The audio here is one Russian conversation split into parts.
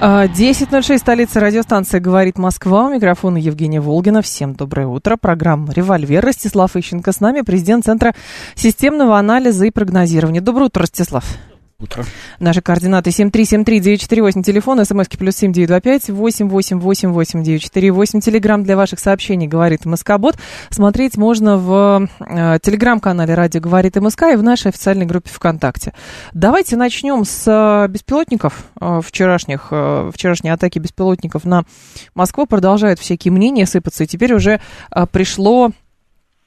10.06, столица радиостанции «Говорит Москва». У микрофона Евгения Волгина. Всем доброе утро. Программа «Револьвер». Ростислав Ищенко с нами, президент Центра системного анализа и прогнозирования. Доброе утро, Ростислав утро. Наши координаты 7373948, телефон, смски плюс 7925 8888948, телеграмм для ваших сообщений «Говорит МСК-бот». Смотреть можно в э, телеграм-канале «Радио говорит МСК» и в нашей официальной группе ВКонтакте. Давайте начнем с э, беспилотников э, вчерашних, э, вчерашней атаки беспилотников на Москву. Продолжают всякие мнения сыпаться, и теперь уже э, пришло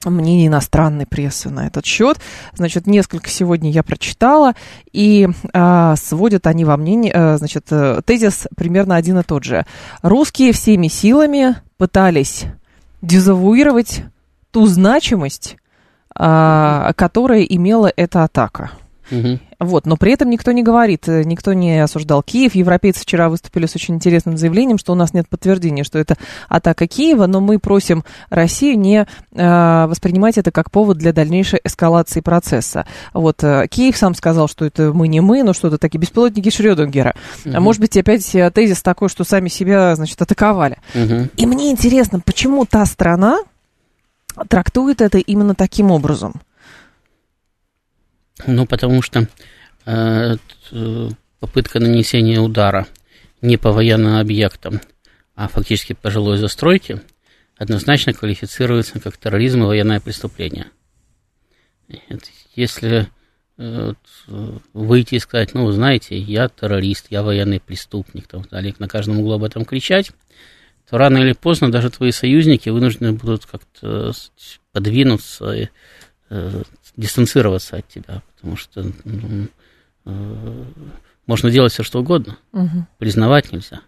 мнение иностранной прессы на этот счет. Значит, несколько сегодня я прочитала, и э, сводят они во мнение, э, значит, э, тезис примерно один и тот же. Русские всеми силами пытались дезавуировать ту значимость, э, которая имела эта атака. Угу. Вот, но при этом никто не говорит, э, никто не осуждал Киев. Европейцы вчера выступили с очень интересным заявлением, что у нас нет подтверждения, что это атака Киева, но мы просим Россию не э, воспринимать это как повод для дальнейшей эскалации процесса. Вот, э, Киев сам сказал, что это мы не мы, но что-то такие беспилотники Шрёдингера. Угу. Может быть, опять э, тезис такой, что сами себя, значит, атаковали. Угу. И мне интересно, почему та страна трактует это именно таким образом? Ну, потому что э, попытка нанесения удара не по военным объектам, а фактически по жилой застройке, однозначно квалифицируется как терроризм и военное преступление. Если э, выйти и сказать, ну, знаете, я террорист, я военный преступник, там, далее, на каждом углу об этом кричать, то рано или поздно даже твои союзники вынуждены будут как-то подвинуться и э, дистанцироваться от тебя, потому что ну, э, можно делать все, что угодно, угу. признавать нельзя.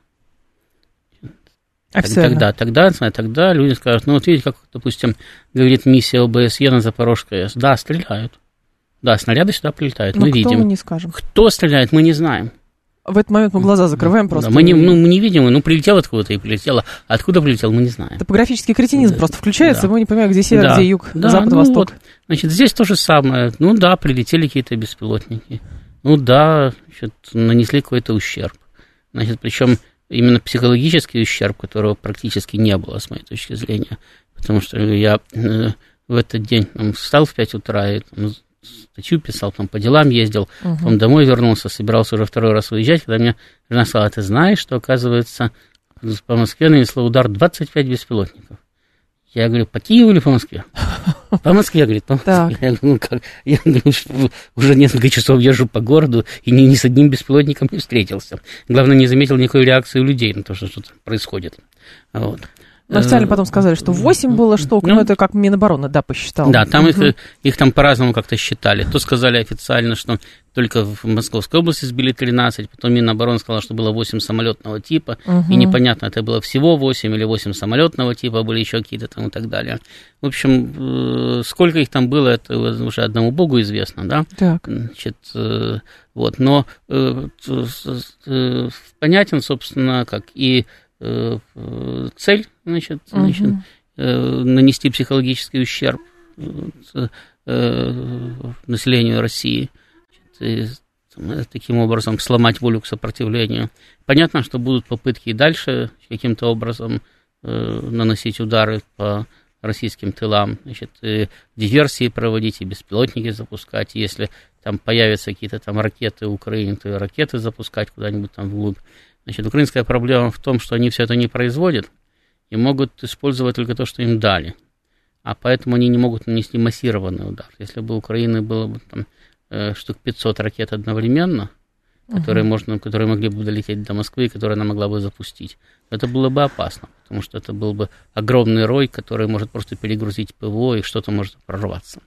Тогда, тогда, тогда люди скажут, ну вот видите, как, допустим, говорит миссия ОБСЕ на Запорожской АЭС, да, стреляют, да, снаряды сюда прилетают, Но мы кто видим. мы не скажем. Кто стреляет, мы не знаем. В этот момент мы глаза закрываем просто. Да, мы, не, ну, мы не видим, ну, прилетело откуда-то и прилетело. Откуда прилетел, мы не знаем. Топографический кретинизм да. просто включается, да. мы не понимаем, где север, да. где юг, да, запад, ну, восток. Вот. Значит, здесь то же самое. Ну да, прилетели какие-то беспилотники. Ну да, значит, нанесли какой-то ущерб. Значит, причем именно психологический ущерб, которого практически не было, с моей точки зрения. Потому что я э, в этот день там, встал в 5 утра и там, статью писал, там по делам ездил, угу. потом домой вернулся, собирался уже второй раз уезжать, когда мне жена сказала, ты знаешь, что, оказывается, по Москве нанесло удар 25 беспилотников. Я говорю, по Киеву или по Москве? По Москве, говорит, по Москве. Я говорю, ну как? Я говорю, уже несколько часов езжу по городу и ни, ни с одним беспилотником не встретился. Главное, не заметил никакой реакции у людей на то, что что-то происходит. Вот. Но официально потом сказали, что 8 было штук, ну, но это как Минобороны, да, посчитал. Да, там их, их там по-разному как-то считали. То сказали официально, что только в Московской области сбили 13, потом Минобороны сказала, что было 8 самолетного типа, угу. и непонятно, это было всего 8 или 8 самолетного типа, были еще какие-то там и так далее. В общем, э, сколько их там было, это уже одному богу известно, да? Так. Значит, э, вот, но э, понятен, собственно, как и цель, значит, угу. значит нанести психологический ущерб э, населению России, значит, и, таким образом сломать волю к сопротивлению. Понятно, что будут попытки и дальше каким-то образом наносить удары по российским тылам, значит, и диверсии проводить, и беспилотники запускать, если там появятся какие-то там ракеты Украины, то и ракеты запускать куда-нибудь там вглубь. Значит, украинская проблема в том, что они все это не производят и могут использовать только то, что им дали. А поэтому они не могут нанести массированный удар. Если бы у Украины было бы там э, штук 500 ракет одновременно, которые, uh-huh. можно, которые могли бы долететь до Москвы, которые она могла бы запустить, это было бы опасно, потому что это был бы огромный рой, который может просто перегрузить ПВО, и что-то может прорваться.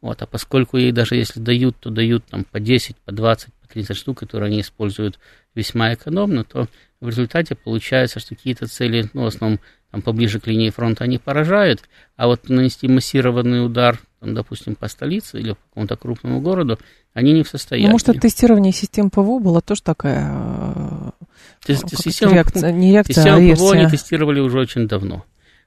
Вот, а поскольку ей даже если дают, то дают там по 10, по 20, по 30 штук, которые они используют весьма экономно, то в результате получается, что какие-то цели, ну, в основном там, поближе к линии фронта, они поражают, а вот нанести массированный удар, там, допустим, по столице или по какому-то крупному городу, они не в состоянии. Ну, может, от тестирования систем ПВО была тоже такая э, система, реакция, не реакция, система а ПВО они тестировали уже очень давно.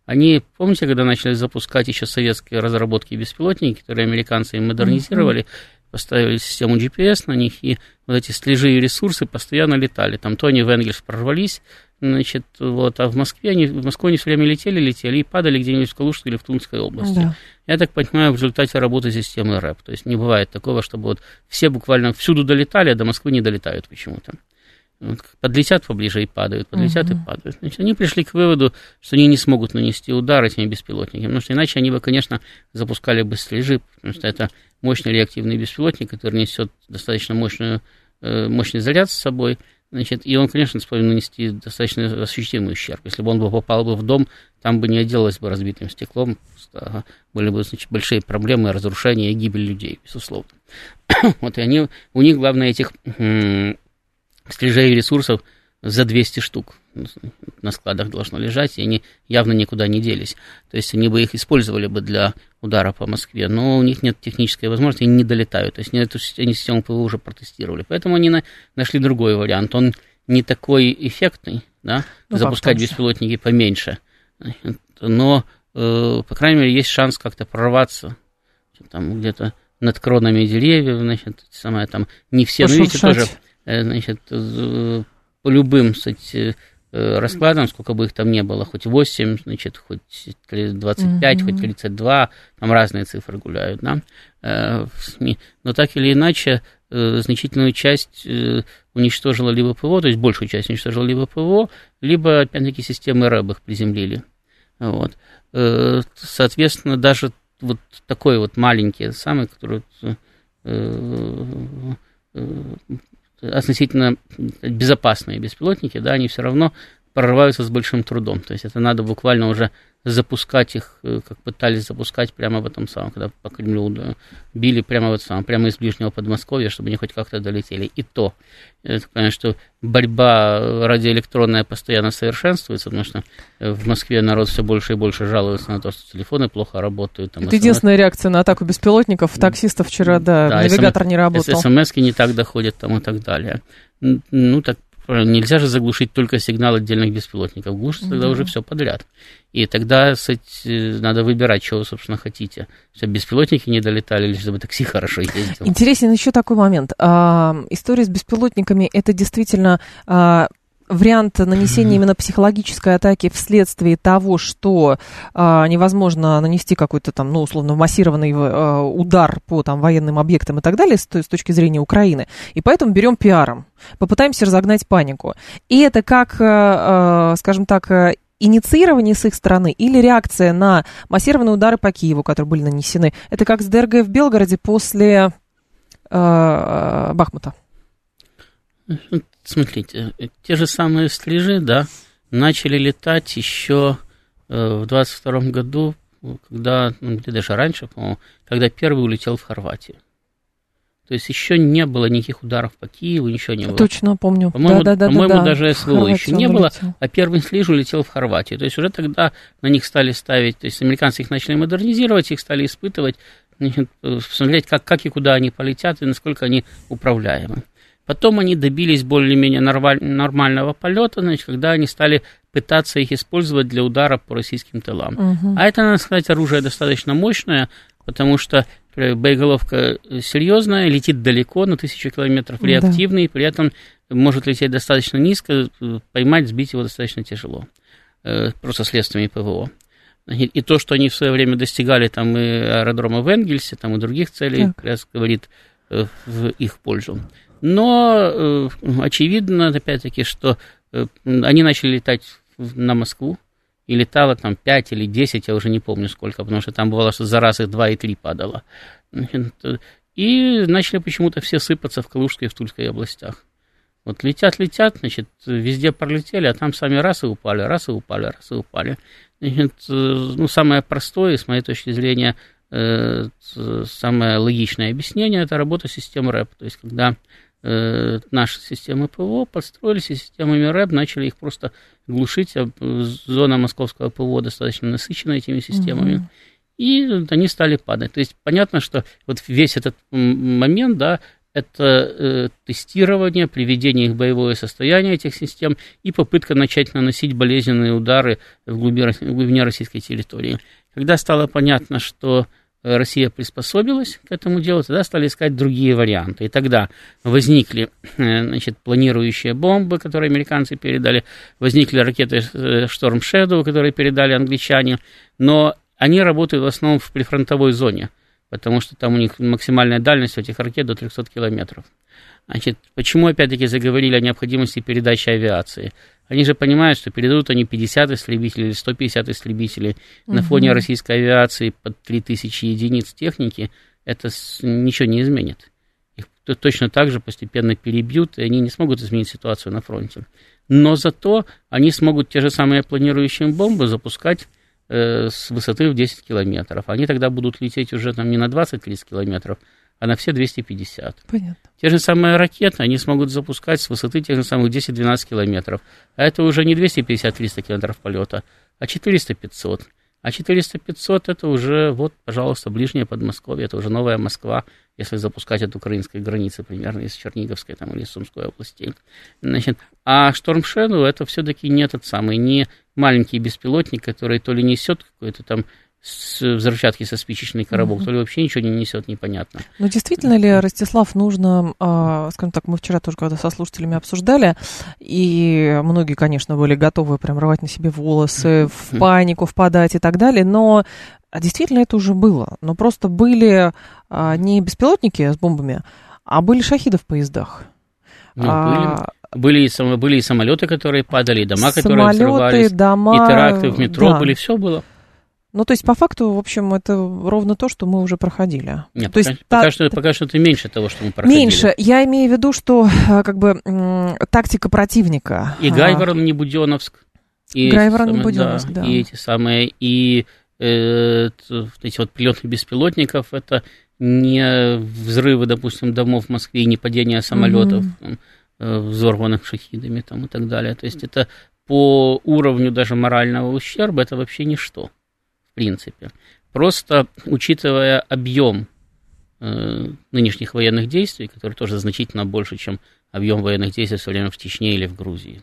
Они, помните, когда начали запускать еще советские разработки беспилотники, которые американцы им модернизировали, mm-hmm. поставили систему GPS на них, и вот эти слежи и ресурсы постоянно летали. Там Тони Венгельс прорвались, значит, вот, а в Москве они, в Москву они все время летели, летели и падали где-нибудь в Калужской или в Тунской области. Да. Я так понимаю, в результате работы системы РЭП. То есть не бывает такого, чтобы вот все буквально всюду долетали, а до Москвы не долетают почему-то. Подлетят поближе и падают, подлетят угу. и падают. Значит, они пришли к выводу, что они не смогут нанести удар этими беспилотниками, потому что иначе они бы, конечно, запускали бы слежи, потому что это мощный реактивный беспилотник, который несет достаточно мощную, э, мощный заряд с собой, Значит, и он, конечно, способен нанести достаточно ощутимый ущерб. Если бы он бы попал бы в дом, там бы не отделалось бы разбитым стеклом, были бы значит, большие проблемы, разрушения и гибель людей, безусловно. вот и они, у них, главное, этих стрижей ресурсов за 200 штук на складах должно лежать, и они явно никуда не делись. То есть они бы их использовали бы для удара по Москве, но у них нет технической возможности, они не долетают. То есть они эту они систему ПВО уже протестировали. Поэтому они на, нашли другой вариант. Он не такой эффектный, да, ну, запускать беспилотники поменьше. Но, э, по крайней мере, есть шанс как-то прорваться там где-то над кронами деревьев, значит, самое там, не все, но видите, тоже, э, значит, по любым, кстати, Э, раскладом, сколько бы их там не было, хоть 8, значит, хоть 25, mm-hmm. хоть 32, там разные цифры гуляют, да, э, в СМИ. Но так или иначе, э, значительную часть уничтожила либо ПВО, то есть большую часть уничтожила либо ПВО, либо, опять-таки, системы РЭБ их приземлили. Вот. Соответственно, даже вот такой вот маленький, самый, который относительно безопасные беспилотники, да, они все равно прорываются с большим трудом. То есть это надо буквально уже запускать их, э, как пытались запускать прямо в этом самом, когда по Кремлю били прямо в этом самом, прямо из ближнего Подмосковья, чтобы они хоть как-то долетели. И то, я так понимаю, что борьба радиоэлектронная постоянно совершенствуется, потому что э, в Москве народ все больше и больше жалуется на то, что телефоны плохо работают. Там, Это СМС... единственная реакция на атаку беспилотников. Таксистов вчера, да, да навигатор СМ... не работал. смс не так доходят там и так далее. Ну, так Нельзя же заглушить только сигнал отдельных беспилотников. Глушится тогда уже все подряд. И тогда кстати, надо выбирать, чего вы, собственно, хотите. Чтобы беспилотники не долетали, или чтобы такси хорошо ездило. Интересен еще такой момент. А, история с беспилотниками, это действительно а, вариант нанесения именно психологической атаки вследствие того, что а, невозможно нанести какой-то там, ну, условно, массированный а, удар по там военным объектам и так далее с, с точки зрения Украины. И поэтому берем пиаром, попытаемся разогнать панику. И это как, а, скажем так, инициирование с их стороны или реакция на массированные удары по Киеву, которые были нанесены. Это как с ДРГ в Белгороде после э, Бахмута. Смотрите, те же самые стрижи, да, начали летать еще э, в 22 году, когда, ну, где даже раньше, по-моему, когда первый улетел в Хорватию. То есть еще не было никаких ударов по Киеву, ничего не было. Точно помню. По-моему, да, да, по-моему да, да. даже СВО еще не было, а первый слиж улетел в Хорватию. То есть уже тогда на них стали ставить, то есть американцы их начали модернизировать, их стали испытывать, значит, посмотреть, как, как и куда они полетят и насколько они управляемы. Потом они добились более-менее нормального полета, значит, когда они стали пытаться их использовать для удара по российским тылам. Угу. А это, надо сказать, оружие достаточно мощное, потому что боеголовка серьезная, летит далеко, на тысячу километров, реактивный, да. при этом может лететь достаточно низко, поймать, сбить его достаточно тяжело, э, просто следствиями ПВО. И то, что они в свое время достигали там и аэродрома в Энгельсе, там и других целей, так. как раз говорит э, в их пользу. Но э, очевидно, опять-таки, что э, они начали летать на Москву, и летало там 5 или 10, я уже не помню сколько, потому что там бывало, что за раз их 2 и 3 падало. И начали почему-то все сыпаться в Калужской и в Тульской областях. Вот летят, летят, значит, везде пролетели, а там сами раз и упали, раз и упали, раз и упали. Значит, э, ну, самое простое, с моей точки зрения, самое логичное объяснение – это работа системы РЭП. То есть, когда э, наши системы ПВО, подстроились и системами РЭБ, начали их просто глушить. А зона московского ПВО достаточно насыщена этими системами. Угу. И они стали падать. То есть понятно, что вот весь этот момент, да, это э, тестирование, приведение их в боевое состояние этих систем и попытка начать наносить болезненные удары в глубине российской территории. Когда стало понятно, что Россия приспособилась к этому делу, тогда стали искать другие варианты. И тогда возникли э, значит, планирующие бомбы, которые американцы передали, возникли ракеты э, Storm Shadow, которые передали англичане, но они работают в основном в прифронтовой зоне, потому что там у них максимальная дальность у этих ракет до 300 километров. Значит, почему опять-таки заговорили о необходимости передачи авиации? Они же понимают, что передадут они 50 истребителей или 150 истребителей угу. на фоне российской авиации под 3000 единиц техники, это ничего не изменит. Их точно так же постепенно перебьют, и они не смогут изменить ситуацию на фронте. Но зато они смогут те же самые планирующие бомбы запускать с высоты в 10 километров. Они тогда будут лететь уже там не на 20-30 километров, а на все 250. Понятно. Те же самые ракеты они смогут запускать с высоты тех же самых 10-12 километров. А это уже не 250-300 километров полета, а 400-500. А 400-500 это уже, вот, пожалуйста, ближнее Подмосковье, это уже новая Москва, если запускать от украинской границы, примерно из Черниговской там, или Сумской области. Значит, а Storm Shadow это все-таки не тот самый, не маленький беспилотник, который то ли несет какой-то там с взрывчатки со спичечный коробок, mm-hmm. то ли вообще ничего не несет, непонятно. Ну, действительно ли, Ростислав, нужно, а, скажем так, мы вчера тоже когда со слушателями обсуждали, и многие, конечно, были готовы прям рвать на себе волосы, в панику впадать и так далее, но а действительно это уже было. Но просто были а, не беспилотники с бомбами, а были шахиды в поездах. Ну, а, были. Были, были и самолеты, которые падали, и дома, самолеты, которые взрывались, дома, и теракты в метро да. были, все было. Ну, то есть, по факту, в общем, это ровно то, что мы уже проходили. Нет, то пока, есть, пока, та, что, пока что это меньше того, что мы проходили. Меньше. Я имею в виду, что как бы тактика противника. И Гайворон, не Буденовск. И Гайворон, не Буденовск, да, да. И эти самые, и э, эти вот прилеты беспилотников, это не взрывы, допустим, домов в Москве, не падение самолетов, mm-hmm. там, э, взорванных шахидами там, и так далее. То есть это по уровню даже морального ущерба это вообще ничто принципе. Просто учитывая объем э, нынешних военных действий, который тоже значительно больше, чем объем военных действий все время в Чечне или в Грузии.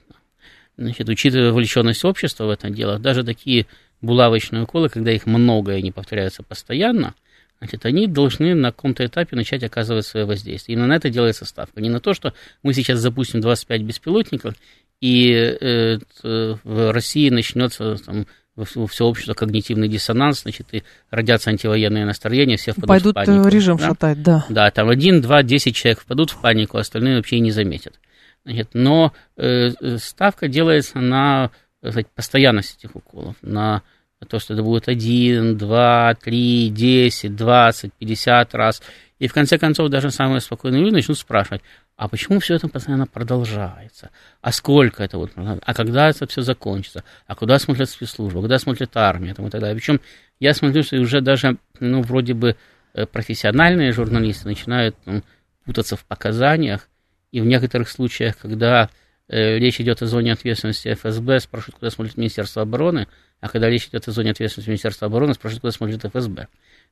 Значит, учитывая вовлеченность общества в это дело, даже такие булавочные уколы, когда их много и они повторяются постоянно, значит, они должны на каком-то этапе начать оказывать свое воздействие. Именно на это делается ставка. Не на то, что мы сейчас запустим 25 беспилотников, и э, в России начнется там, все общество когнитивный диссонанс, значит, и родятся антивоенные настроения, все впадут Пойдут в э, панику. режим да? шатать, да. Да, там один, два, десять человек впадут в панику, остальные вообще не заметят. Значит, но э, э ставка делается на сказать, постоянность этих уколов, на то, что это будет один, два, три, десять, двадцать, пятьдесят раз. И в конце концов даже самые спокойные люди начнут спрашивать, а почему все это постоянно продолжается? А сколько это вот? А когда это все закончится? А куда смотрят спецслужбы? Куда смотрит армия? И так далее. Причем я смотрю, что уже даже, ну, вроде бы э, профессиональные журналисты начинают ну, путаться в показаниях, и в некоторых случаях, когда речь идет о зоне ответственности ФСБ, спрашивают, куда смотрит Министерство обороны, а когда речь идет о зоне ответственности Министерства обороны, спрашивают, куда смотрит ФСБ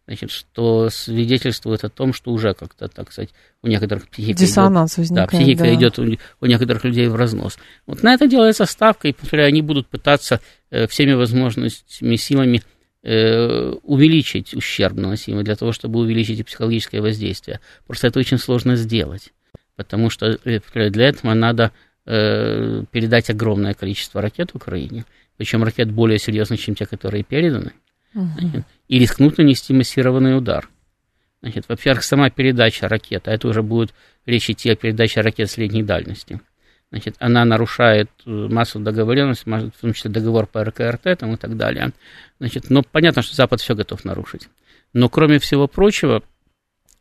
значит, что свидетельствует о том, что уже как-то, так сказать, у некоторых психика Диссонанс идет, возникает, да, психика да. идет у, у некоторых людей в разнос. Вот на это делается ставка, и повторяю, они будут пытаться э, всеми возможностями, силами э, увеличить ущерб наносимый для того, чтобы увеличить и психологическое воздействие. Просто это очень сложно сделать, потому что э, для этого надо э, передать огромное количество ракет Украине, причем ракет более серьезных, чем те, которые переданы угу. и рискнут нанести массированный удар. Значит, во-первых, сама передача ракет, а это уже будет речь идти о передаче ракет средней дальности. Значит, она нарушает э, массу договоренностей, в том числе договор по РКРТ там, и так далее. Значит, но понятно, что Запад все готов нарушить. Но кроме всего прочего,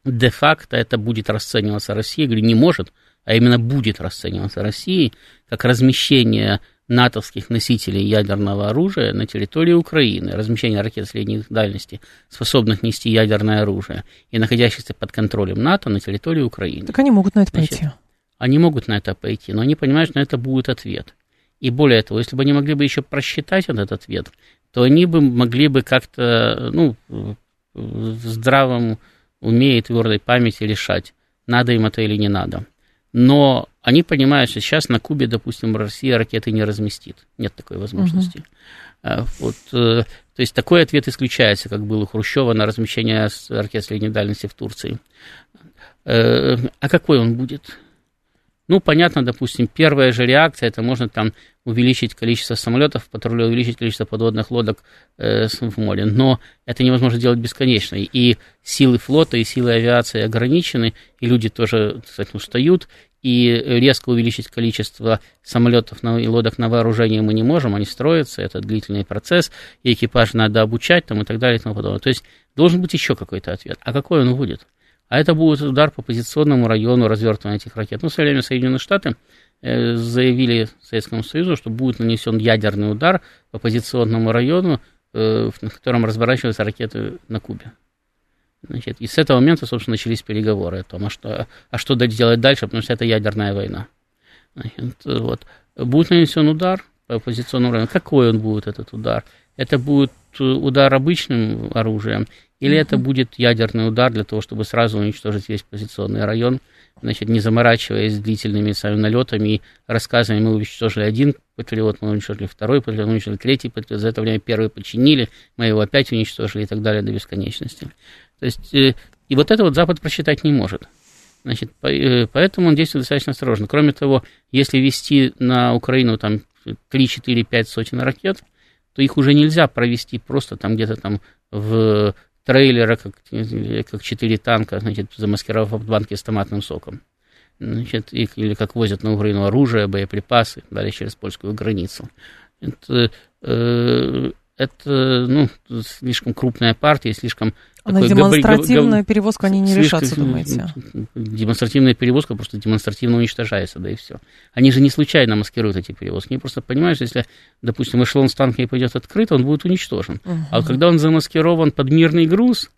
де-факто это будет расцениваться Россией, говорю, не может, а именно будет расцениваться Россией как размещение натовских носителей ядерного оружия на территории Украины, размещение ракет средней дальности, способных нести ядерное оружие, и находящихся под контролем НАТО на территории Украины. Так они могут на это пойти. они могут на это пойти, но они понимают, что на это будет ответ. И более того, если бы они могли бы еще просчитать этот ответ, то они бы могли бы как-то, ну, в здравом уме и твердой памяти решать, надо им это или не надо. Но они понимают, что сейчас на Кубе, допустим, Россия ракеты не разместит. Нет такой возможности. Uh-huh. Вот, э, то есть такой ответ исключается, как был у Хрущева на размещение ракет средней дальности в Турции. Э, а какой он будет? Ну, понятно, допустим, первая же реакция, это можно там увеличить количество самолетов в увеличить количество подводных лодок э, в море, но это невозможно делать бесконечно. И силы флота, и силы авиации ограничены, и люди тоже, кстати, устают, и резко увеличить количество самолетов и лодок на вооружение мы не можем, они строятся, это длительный процесс, и экипаж надо обучать там, и так далее и тому подобное. То есть должен быть еще какой-то ответ. А какой он будет? А это будет удар по позиционному району развертывания этих ракет. Ну, в свое время Соединенные Штаты э, заявили Советскому Союзу, что будет нанесен ядерный удар по позиционному району, э, на котором разворачиваются ракеты на Кубе. Значит, и с этого момента, собственно, начались переговоры о том, а что, а что делать дальше, потому что это ядерная война. Значит, вот. Будет нанесен удар по позиционному району. Какой он будет, этот удар? Это будет удар обычным оружием или это будет ядерный удар для того, чтобы сразу уничтожить весь позиционный район, значит, не заморачиваясь длительными своими налетами и рассказами, мы уничтожили один патриот, мы уничтожили второй патриот, мы уничтожили третий патриот, за это время первый починили, мы его опять уничтожили и так далее до бесконечности. То есть, э, и вот это вот Запад просчитать не может. Значит, э, поэтому он действует достаточно осторожно. Кроме того, если вести на Украину там 3, 4, 5 сотен ракет, то их уже нельзя провести просто там где-то там в трейлера, как, как четыре танка, значит, замаскировав банки с томатным соком. Значит, или как возят на Украину оружие, боеприпасы, далее через польскую границу. Это, э, это ну, слишком крупная партия, слишком на демонстративную перевозку они не решатся, думаете? Демонстративная перевозка просто демонстративно уничтожается, да и все. Они же не случайно маскируют эти перевозки. Они просто понимают, что если, допустим, эшелон с танками пойдет открыто, он будет уничтожен. Угу. А вот когда он замаскирован под мирный груз,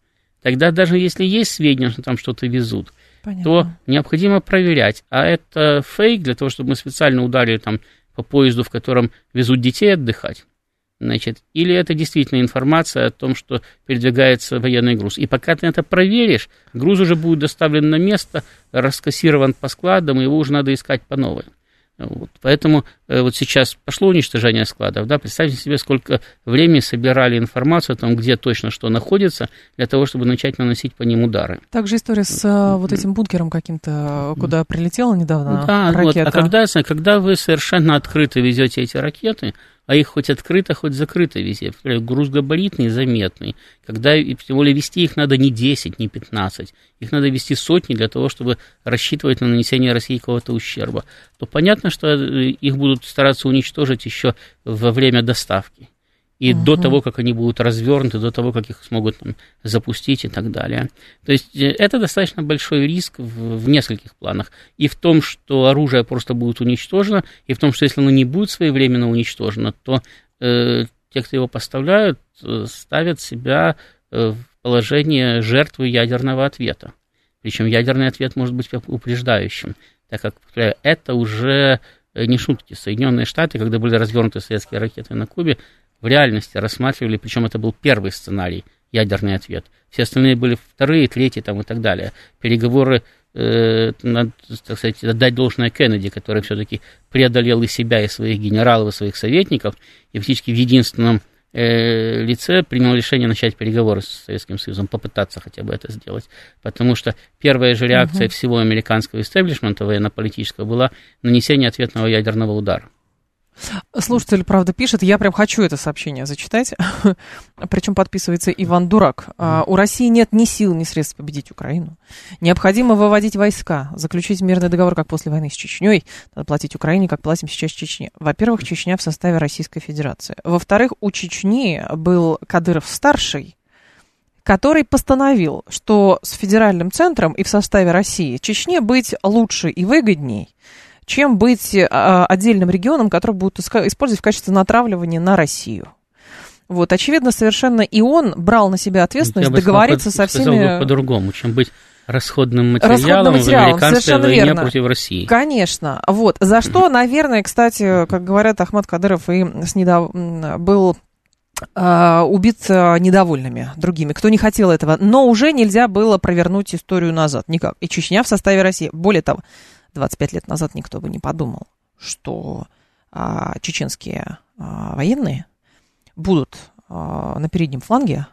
тогда даже если есть сведения, что там что-то везут, Понятно. то необходимо проверять. А это фейк для того, чтобы мы специально ударили там по поезду, в котором везут детей отдыхать Значит, или это действительно информация о том, что передвигается военный груз. И пока ты это проверишь, груз уже будет доставлен на место, раскассирован по складам, его уже надо искать по новой. Вот. Поэтому э, вот сейчас пошло уничтожение складов. Да? Представьте себе, сколько времени собирали информацию о том, где точно что находится, для того, чтобы начать наносить по ним удары. Также история с э, вот этим бункером каким-то, куда прилетела недавно да, ракета. Вот. А когда, когда вы совершенно открыто везете эти ракеты, а их хоть открыто, хоть закрыто везде. Груз габаритный, заметный. Когда, тем более, вести их надо не 10, не 15. Их надо вести сотни для того, чтобы рассчитывать на нанесение России какого-то ущерба. То понятно, что э, их будут стараться уничтожить еще во время доставки и угу. до того, как они будут развернуты, до того, как их смогут там, запустить и так далее. То есть э, это достаточно большой риск в, в нескольких планах. И в том, что оружие просто будет уничтожено, и в том, что если оно не будет своевременно уничтожено, то э, те, кто его поставляют, э, ставят себя э, в положение жертвы ядерного ответа. Причем ядерный ответ может быть упреждающим, так как это уже не шутки. Соединенные Штаты, когда были развернуты советские ракеты на Кубе, в реальности рассматривали, причем это был первый сценарий, ядерный ответ. Все остальные были вторые, третьи там и так далее. Переговоры, э, надо, так сказать, отдать должное Кеннеди, который все-таки преодолел и себя, и своих генералов, и своих советников, и фактически в единственном э, лице принял решение начать переговоры с Советским Союзом, попытаться хотя бы это сделать. Потому что первая же реакция угу. всего американского истеблишмента военно-политического была нанесение ответного ядерного удара. Слушатель, правда, пишет, я прям хочу это сообщение зачитать. Причем подписывается Иван Дурак. А, у России нет ни сил, ни средств победить Украину. Необходимо выводить войска, заключить мирный договор, как после войны с Чечней, надо платить Украине, как платим сейчас Чечне. Во-первых, Чечня в составе Российской Федерации. Во-вторых, у Чечни был Кадыров-старший, который постановил, что с федеральным центром и в составе России Чечне быть лучше и выгодней, чем быть а, отдельным регионом, который будут использовать в качестве натравливания на Россию. Вот, очевидно, совершенно и он брал на себя ответственность договориться сказал, со всеми... Бы по-другому, чем быть расходным материалом, расходным материалом в американской войне верно. против России. Конечно. Вот. За что, наверное, кстати, как говорят Ахмад Кадыров, и с недав... был а, убит недовольными другими, кто не хотел этого. Но уже нельзя было провернуть историю назад никак. И Чечня в составе России. Более того, 25 лет назад никто бы не подумал, что а, чеченские а, военные будут а, на переднем фланге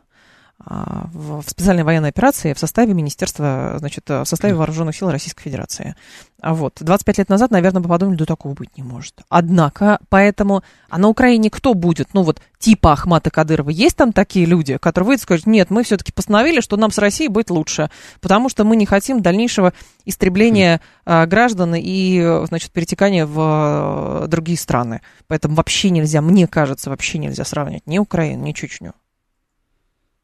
в специальной военной операции в составе Министерства, значит, в составе Вооруженных сил Российской Федерации. А вот. 25 лет назад, наверное, бы подумали, да такого быть не может. Однако, поэтому, а на Украине кто будет? Ну вот, типа Ахмата Кадырова. Есть там такие люди, которые выйдут и скажут, нет, мы все-таки постановили, что нам с Россией будет лучше, потому что мы не хотим дальнейшего истребления а, граждан и, значит, перетекания в а, другие страны. Поэтому вообще нельзя, мне кажется, вообще нельзя сравнивать ни Украину, ни Чечню.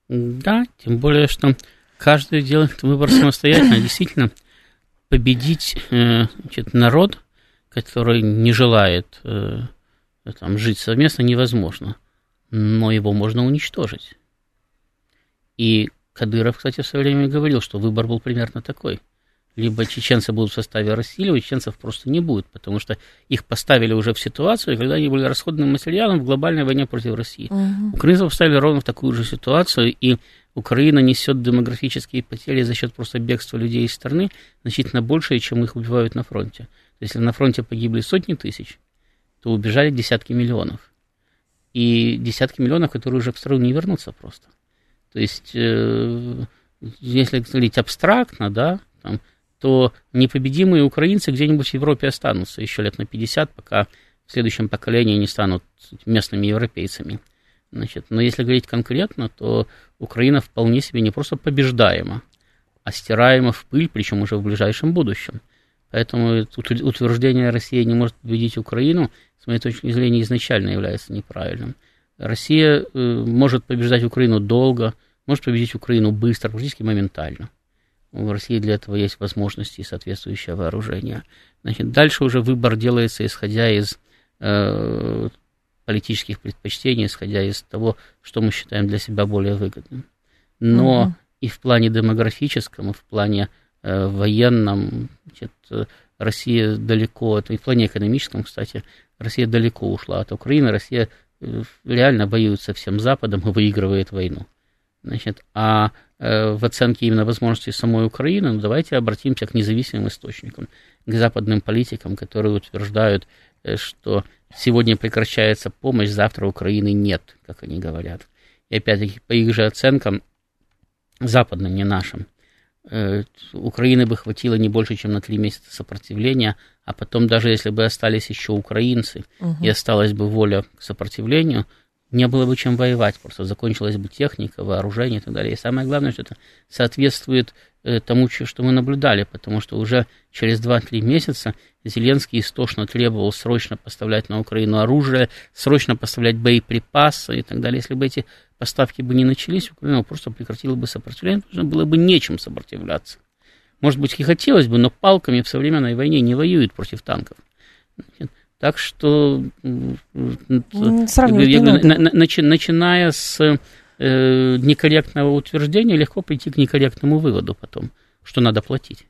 Да, тем более, что каждый делает выбор самостоятельно. Действительно, победить э, значит, народ, который не желает э, там, жить совместно, невозможно. Но его можно уничтожить. И Кадыров, кстати, в свое время говорил, что выбор был примерно такой – либо чеченцы будут в составе России, либо чеченцев просто не будет, потому что их поставили уже в ситуацию, когда они были расходным материалом в глобальной войне против России. Угу. Украинцев поставили ровно в такую же ситуацию, и Украина несет демографические потери за счет просто бегства людей из страны значительно больше, чем их убивают на фронте. Если на фронте погибли сотни тысяч, то убежали десятки миллионов. И десятки миллионов, которые уже в страну не вернутся просто. То есть, э, если говорить абстрактно, да, там, то непобедимые украинцы где-нибудь в Европе останутся еще лет на 50, пока в следующем поколении не станут местными европейцами. Значит, но если говорить конкретно, то Украина вполне себе не просто побеждаема, а стираема в пыль, причем уже в ближайшем будущем. Поэтому утверждение России не может победить Украину, с моей точки зрения, изначально является неправильным. Россия э, может побеждать Украину долго, может победить Украину быстро, практически моментально. В России для этого есть возможности и соответствующее вооружение. Значит, дальше уже выбор делается, исходя из э, политических предпочтений, исходя из того, что мы считаем для себя более выгодным. Но угу. и в плане демографическом, и в плане э, военном, значит, Россия далеко, и в плане экономическом, кстати, Россия далеко ушла от Украины, Россия э, реально воюет со всем Западом и выигрывает войну. Значит, а в оценке именно возможностей самой Украины, ну, давайте обратимся к независимым источникам, к западным политикам, которые утверждают, э, что сегодня прекращается помощь, завтра Украины нет, как они говорят. И опять-таки, по их же оценкам, западным, не нашим, э, Украины бы хватило не больше, чем на три месяца сопротивления, а потом даже если бы остались еще украинцы угу. и осталась бы воля к сопротивлению, не было бы чем воевать, просто закончилась бы техника, вооружение и так далее. И самое главное, что это соответствует э, тому, что мы наблюдали, потому что уже через 2-3 месяца Зеленский истошно требовал срочно поставлять на Украину оружие, срочно поставлять боеприпасы и так далее. Если бы эти поставки бы не начались, Украина просто прекратила бы сопротивление, потому что было бы нечем сопротивляться. Может быть, и хотелось бы, но палками в современной войне не воюют против танков. Так что Сравнивать я говорю, на, начи, начиная с э, некорректного утверждения, легко прийти к некорректному выводу потом, что надо платить.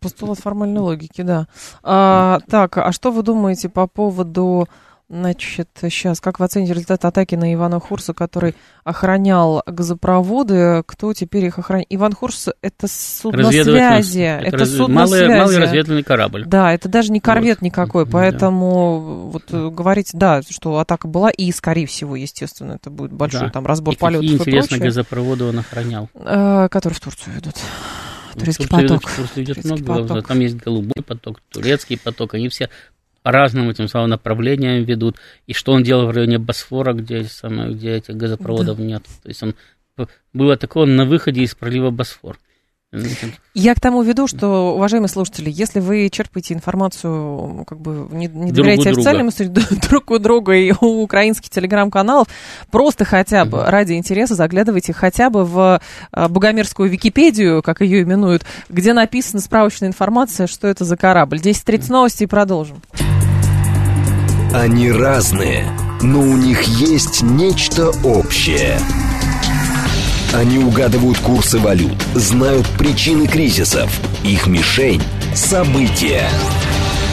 Постулат формальной логики, да. А, так, а что вы думаете по поводу Значит, сейчас, как вы оцените результат атаки на Ивана Хурса, который охранял газопроводы? Кто теперь их охраняет? Иван Хурс — это судно связи. Это, это раз... судно малый, связи. малый разведывательный корабль. Да, это даже не корвет вот. никакой, поэтому да. вот э, говорить, да, что атака была, и, скорее всего, естественно, это будет большой да. там разбор и полетов какие, интересно, газопроводы он охранял? Э, которые в Турцию идут. Ну, турецкий поток. Идет турецкий много, поток. там есть голубой поток, турецкий поток, они все разным этим самым направлениям ведут, и что он делал в районе Босфора, где, самое, где этих газопроводов да. нет. То есть он было такое на выходе из пролива Босфор. Я к тому веду, что, уважаемые слушатели, если вы черпаете информацию, как бы не, не доверяете официальным источникам друг у друга и у украинских телеграм-каналов, просто хотя бы mm-hmm. ради интереса заглядывайте хотя бы в а, Богомерскую Википедию, как ее именуют, где написана справочная информация, что это за корабль. 10.30 новости и продолжим. Они разные, но у них есть нечто общее. Они угадывают курсы валют, знают причины кризисов. Их мишень – события.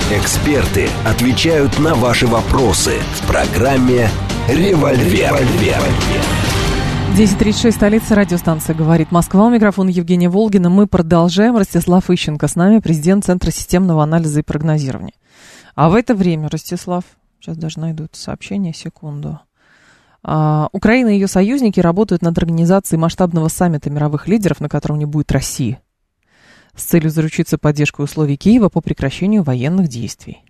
Эксперты отвечают на ваши вопросы в программе «Револьвер». 10.36, столица радиостанция «Говорит Москва». У микрофона Евгения Волгина. Мы продолжаем. Ростислав Ищенко с нами, президент Центра системного анализа и прогнозирования. А в это время, Ростислав, сейчас даже найду это сообщение, секунду. А, Украина и ее союзники работают над организацией масштабного саммита мировых лидеров, на котором не будет России, с целью заручиться поддержкой условий Киева по прекращению военных действий.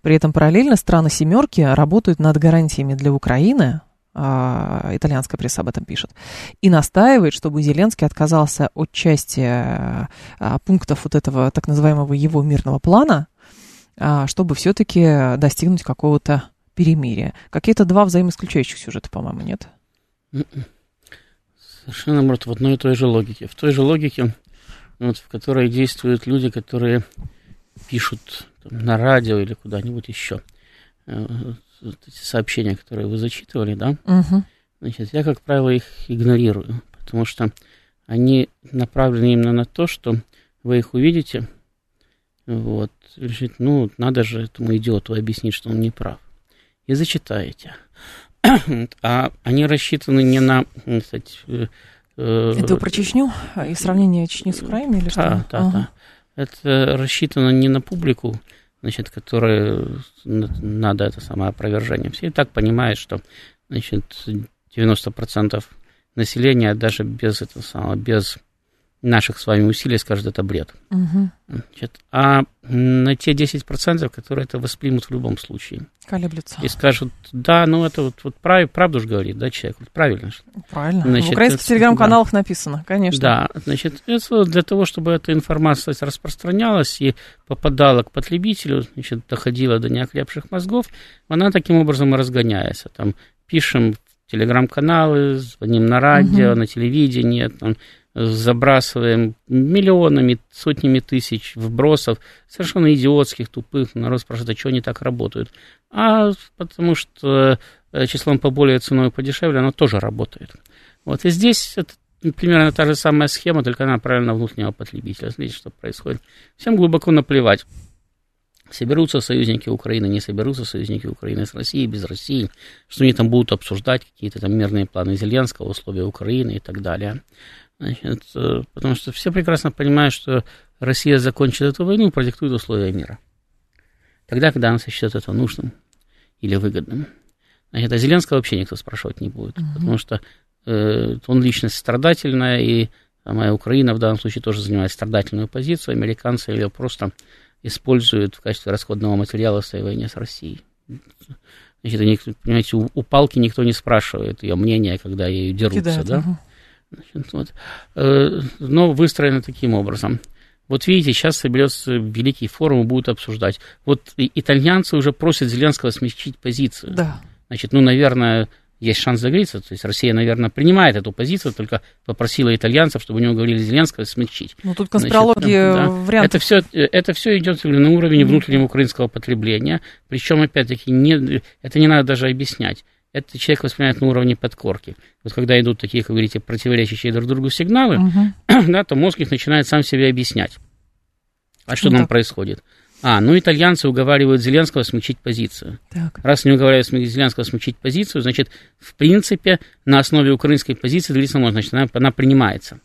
При этом параллельно страны «семерки» работают над гарантиями для Украины, а, итальянская пресса об этом пишет, и настаивает, чтобы Зеленский отказался от части а, пунктов вот этого так называемого его мирного плана, чтобы все-таки достигнуть какого-то перемирия. Какие-то два взаимоисключающих сюжета, по-моему, нет? Совершенно, наоборот, в одной и той же логике. В той же логике, вот, в которой действуют люди, которые пишут там, на радио или куда-нибудь еще. Э, вот эти сообщения, которые вы зачитывали, да, угу. значит, я, как правило, их игнорирую, потому что они направлены именно на то, что вы их увидите, вот, решить, ну, надо же этому идиоту объяснить, что он не прав. И зачитаете. а они рассчитаны не на, кстати, э, э, это про Чечню и сравнение Чечни с Украиной или что? Да, да, ага. да. Это рассчитано не на публику, значит, которая надо это самое опровержение. Все и так понимают, что, значит, 90% населения даже без этого самого, без наших с вами усилий скажет, это бред. Угу. Значит, а на те 10%, которые это воспримут в любом случае. Колеблются. И скажут, да, ну это вот, вот прав, правду же говорит, да, человек, вот правильно. Правильно. Значит, в украинских телеграм-каналах да. написано, конечно. Да, значит, это для того, чтобы эта информация распространялась и попадала к потребителю, значит, доходила до неокрепших мозгов, она таким образом и разгоняется. Там пишем в телеграм-каналы, звоним на радио, угу. на телевидении, там, забрасываем миллионами, сотнями тысяч вбросов, совершенно идиотских, тупых. Народ спрашивает, а что они так работают? А потому что э, числом поболее, ценой подешевле, оно тоже работает. Вот и здесь это примерно та же самая схема, только она правильно внутреннего потребителя. Смотрите, что происходит. Всем глубоко наплевать. Соберутся союзники Украины, не соберутся союзники Украины с Россией, без России, что они там будут обсуждать какие-то там мирные планы Зеленского, условия Украины и так далее. Значит, э, потому что все прекрасно понимают, что Россия закончит эту войну и продиктует условия мира. Тогда, когда она сочтет это нужным или выгодным. Значит, а Зеленского вообще никто спрашивать не будет, угу. потому что э, он личность страдательная, и моя Украина в данном случае тоже занимает страдательную позицию. Американцы ее просто используют в качестве расходного материала в своей войне с Россией. Значит, они, понимаете, у, у палки никто не спрашивает ее мнения, когда ею дерутся, Кидает, да? Угу. Значит, вот. Э, но выстроено таким образом. Вот видите, сейчас соберется великий форум и будут обсуждать. Вот итальянцы уже просят Зеленского смягчить позицию. Да. Значит, ну, наверное, есть шанс загреться. То есть Россия, наверное, принимает эту позицию, только попросила итальянцев, чтобы у него говорили Зеленского смягчить. Ну, тут конспирология да. вариантов. Это все, это все идет на уровне внутреннего украинского потребления. Причем, опять-таки, не, это не надо даже объяснять это человек воспринимает на уровне подкорки. Вот когда идут такие, как вы говорите, противоречащие друг другу сигналы, угу. да, то мозг их начинает сам себе объяснять. А что ну, там так. происходит? А, ну итальянцы уговаривают Зеленского смягчить позицию. Так. Раз не уговаривают Зеленского смягчить позицию, значит, в принципе, на основе украинской позиции длительно можно, значит, она, она принимается.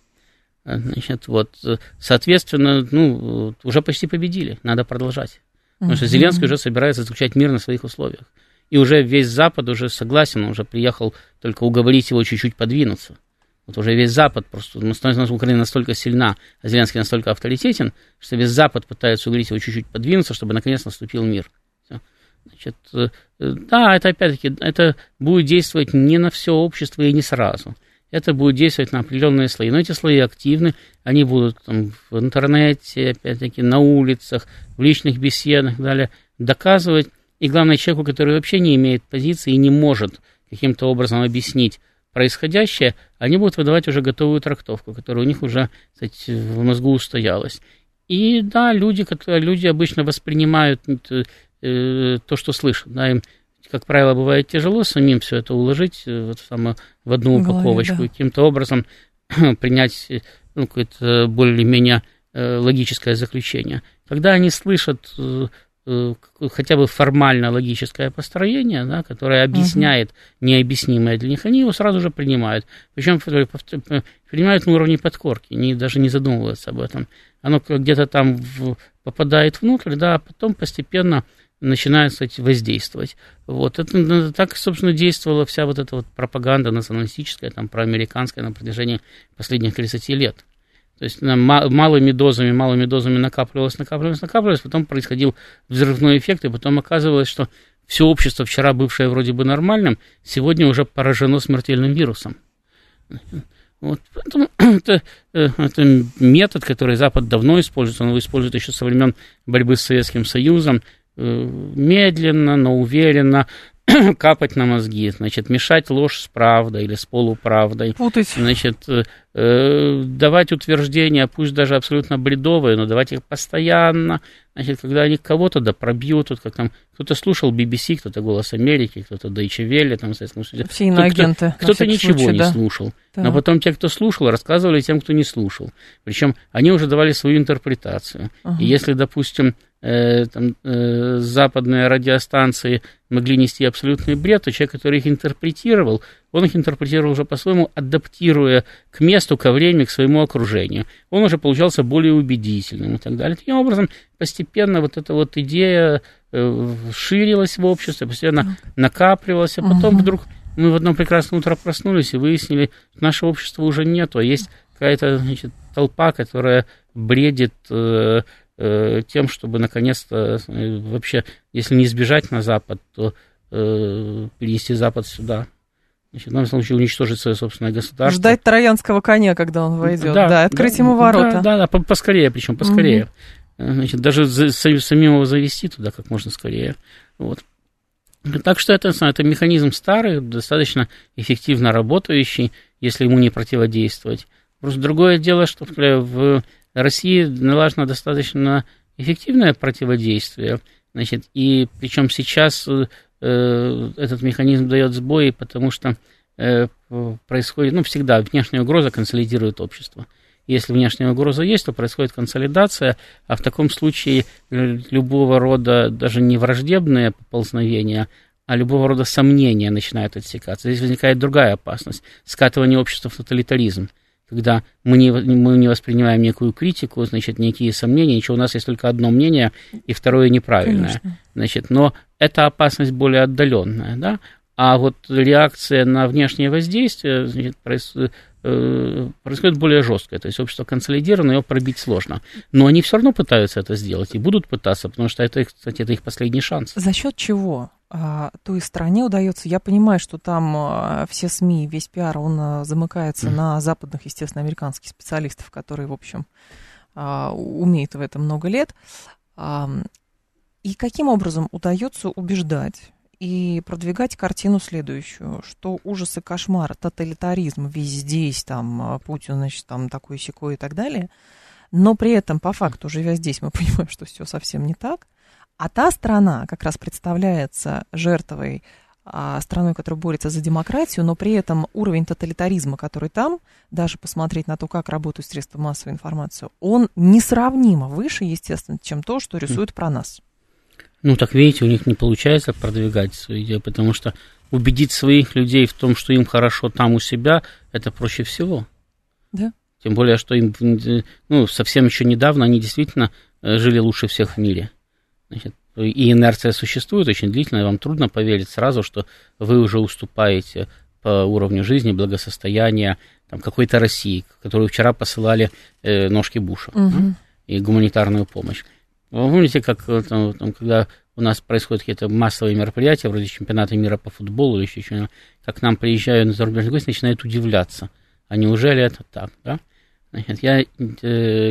Значит, вот, соответственно, ну, уже почти победили, надо продолжать. Потому что Зеленский уже собирается заключать мир на своих условиях и уже весь Запад уже согласен, он уже приехал только уговорить его чуть-чуть подвинуться. Вот уже весь Запад, просто Украина настолько сильна, а Зеленский настолько авторитетен, что весь Запад пытается уговорить его чуть-чуть подвинуться, чтобы наконец наступил мир. Значит, э, да, это опять-таки, это будет действовать не на все общество и не сразу. Это будет действовать на определенные слои. Но эти слои активны, они будут там, в интернете, опять-таки, на улицах, в личных беседах и так далее, доказывать, и главное, человеку, который вообще не имеет позиции и не может каким-то образом объяснить происходящее, они будут выдавать уже готовую трактовку, которая у них уже, кстати, в мозгу устоялась. И да, люди, которые, люди обычно воспринимают э, то, что слышат. Да, им как правило, бывает тяжело самим все это уложить э, вот само, в одну упаковочку и каким-то образом принять ну, какое-то более-менее логическое заключение. Когда они слышат Э, хотя бы формально логическое построение, да, которое объясняет необъяснимое для них, они его сразу же принимают. Причем принимают на уровне подкорки, не, даже не задумываются об этом. Оно где-то там в, попадает внутрь, да, а потом постепенно начинает, кстати, воздействовать. Вот. Это, так, собственно, действовала вся вот эта вот пропаганда националистическая, там, проамериканская на протяжении последних 30 лет. То есть малыми дозами, малыми дозами накапливалось, накапливалось, накапливалось, потом происходил взрывной эффект, и потом оказывалось, что все общество, вчера бывшее вроде бы нормальным, сегодня уже поражено смертельным вирусом. Вот, поэтому это, э, это метод, который Запад давно использует, он его использует еще со времен борьбы с Советским Союзом, э, медленно, но уверенно, капать на мозги, значит, мешать ложь с правдой или с полуправдой. Путать. Значит, э, э, давать утверждения, пусть даже абсолютно бредовые, но давать их постоянно. Значит, когда они кого-то да пробьют, вот как там кто-то слушал BBC, кто-то Голос Америки, кто-то Deutsche Welle, там, соответственно, Все иноагенты. Кто-то, кто ничего случай, не да. слушал. Да. Но потом те, кто слушал, рассказывали тем, кто не слушал. Причем они уже давали свою интерпретацию. Ага. И если, допустим, э, там, э, западные радиостанции могли нести абсолютный бред, то человек, который их интерпретировал, он их интерпретировал уже по-своему, адаптируя к месту, ко времени, к своему окружению. Он уже получался более убедительным и так далее. Таким образом, постепенно вот эта вот идея э, ширилась в обществе, постепенно накапливалась, а потом угу. вдруг мы в одно прекрасное утро проснулись и выяснили, что нашего общества уже нету, а есть какая-то значит, толпа, которая бредит э, Э, тем, чтобы наконец-то э, вообще, если не сбежать на Запад, то э, перенести Запад сюда. Значит, в данном случае уничтожить свое собственное государство. Ждать троянского коня, когда он войдет, да, да открыть да, ему ворота. Да, да, да поскорее, причем поскорее. Угу. Значит, даже за, самим его завести туда как можно скорее. Вот. Так что это, это механизм старый, достаточно эффективно работающий, если ему не противодействовать. Просто другое дело, что в России налажено достаточно эффективное противодействие, значит, и причем сейчас э, этот механизм дает сбои, потому что э, происходит, ну, всегда внешняя угроза консолидирует общество. Если внешняя угроза есть, то происходит консолидация, а в таком случае э, любого рода даже не враждебное поползновение, а любого рода сомнения начинают отсекаться. Здесь возникает другая опасность – скатывание общества в тоталитаризм когда мы не, мы не воспринимаем некую критику, значит, некие сомнения, ничего, у нас есть только одно мнение, и второе неправильное. Конечно. Значит, но эта опасность более отдаленная, да, а вот реакция на внешнее воздействие значит, э, происходит более жесткое, то есть общество консолидировано, его пробить сложно. Но они все равно пытаются это сделать и будут пытаться, потому что это, кстати, это их последний шанс. За счет чего? А, той стране удается. Я понимаю, что там а, все СМИ, весь пиар, он а, замыкается на западных, естественно, американских специалистов, которые, в общем, умеют в этом много лет. И каким образом удается убеждать и продвигать картину следующую, что ужасы, кошмар, тоталитаризм везде есть, там, Путин, значит, там, такой секой и так далее, но при этом, по факту, живя здесь, мы понимаем, что все совсем не так, а та страна как раз представляется жертвой а, страной, которая борется за демократию, но при этом уровень тоталитаризма, который там, даже посмотреть на то, как работают средства массовой информации, он несравнимо выше, естественно, чем то, что рисуют про нас. Ну, так видите, у них не получается продвигать свою идею, потому что убедить своих людей в том, что им хорошо там у себя, это проще всего. Да. Тем более, что им, ну, совсем еще недавно они действительно э, жили лучше всех в мире. Значит, и инерция существует очень длительно, и вам трудно поверить сразу, что вы уже уступаете по уровню жизни, благосостояния там, какой-то России, которую вчера посылали э, ножки Буша угу. да, и гуманитарную помощь. Вы помните, как э, там, там, когда у нас происходят какие-то массовые мероприятия, вроде чемпионата мира по футболу или еще что-нибудь, как к нам приезжают на зарубежные гости, начинают удивляться. А неужели это так, да? Значит, я э,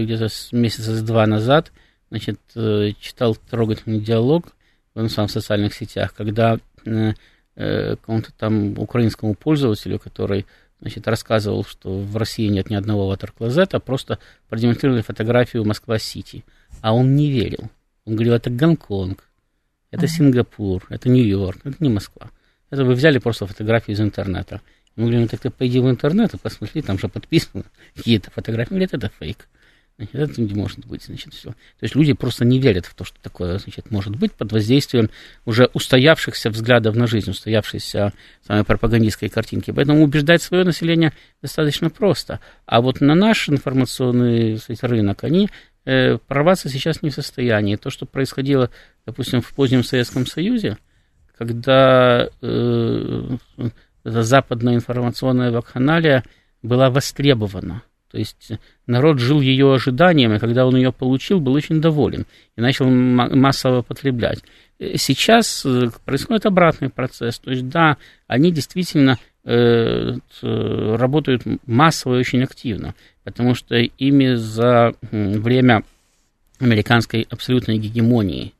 где-то месяца с два назад значит, э, читал трогательный диалог в, в социальных сетях, когда э, э, какому-то там украинскому пользователю, который значит, рассказывал, что в России нет ни одного ватер-клозета, просто продемонстрировали фотографию Москва-Сити. А он не верил. Он говорил, это Гонконг. это Сингапур, это Нью-Йорк, это не Москва. Это вы взяли просто фотографию из интернета. Мы говорим, ну так ты пойди в интернет и посмотри, там же подписано какие-то фотографии. Говорит, это фейк. Значит, это не может быть, значит, все. То есть люди просто не верят в то, что такое, значит, может быть под воздействием уже устоявшихся взглядов на жизнь, устоявшейся самой пропагандистской картинки. Поэтому убеждать свое население достаточно просто. А вот на наш информационный сказать, рынок они э, прорваться сейчас не в состоянии. То, что происходило, допустим, в позднем Советском Союзе, когда э, западная информационная вакханалия была востребована – то есть народ жил ее ожиданием, и когда он ее получил, был очень доволен и начал массово потреблять. Э, сейчас э, происходит обратный процесс. То есть, да, они действительно э, работают массово и очень активно, потому что ими за время американской абсолютной гегемонии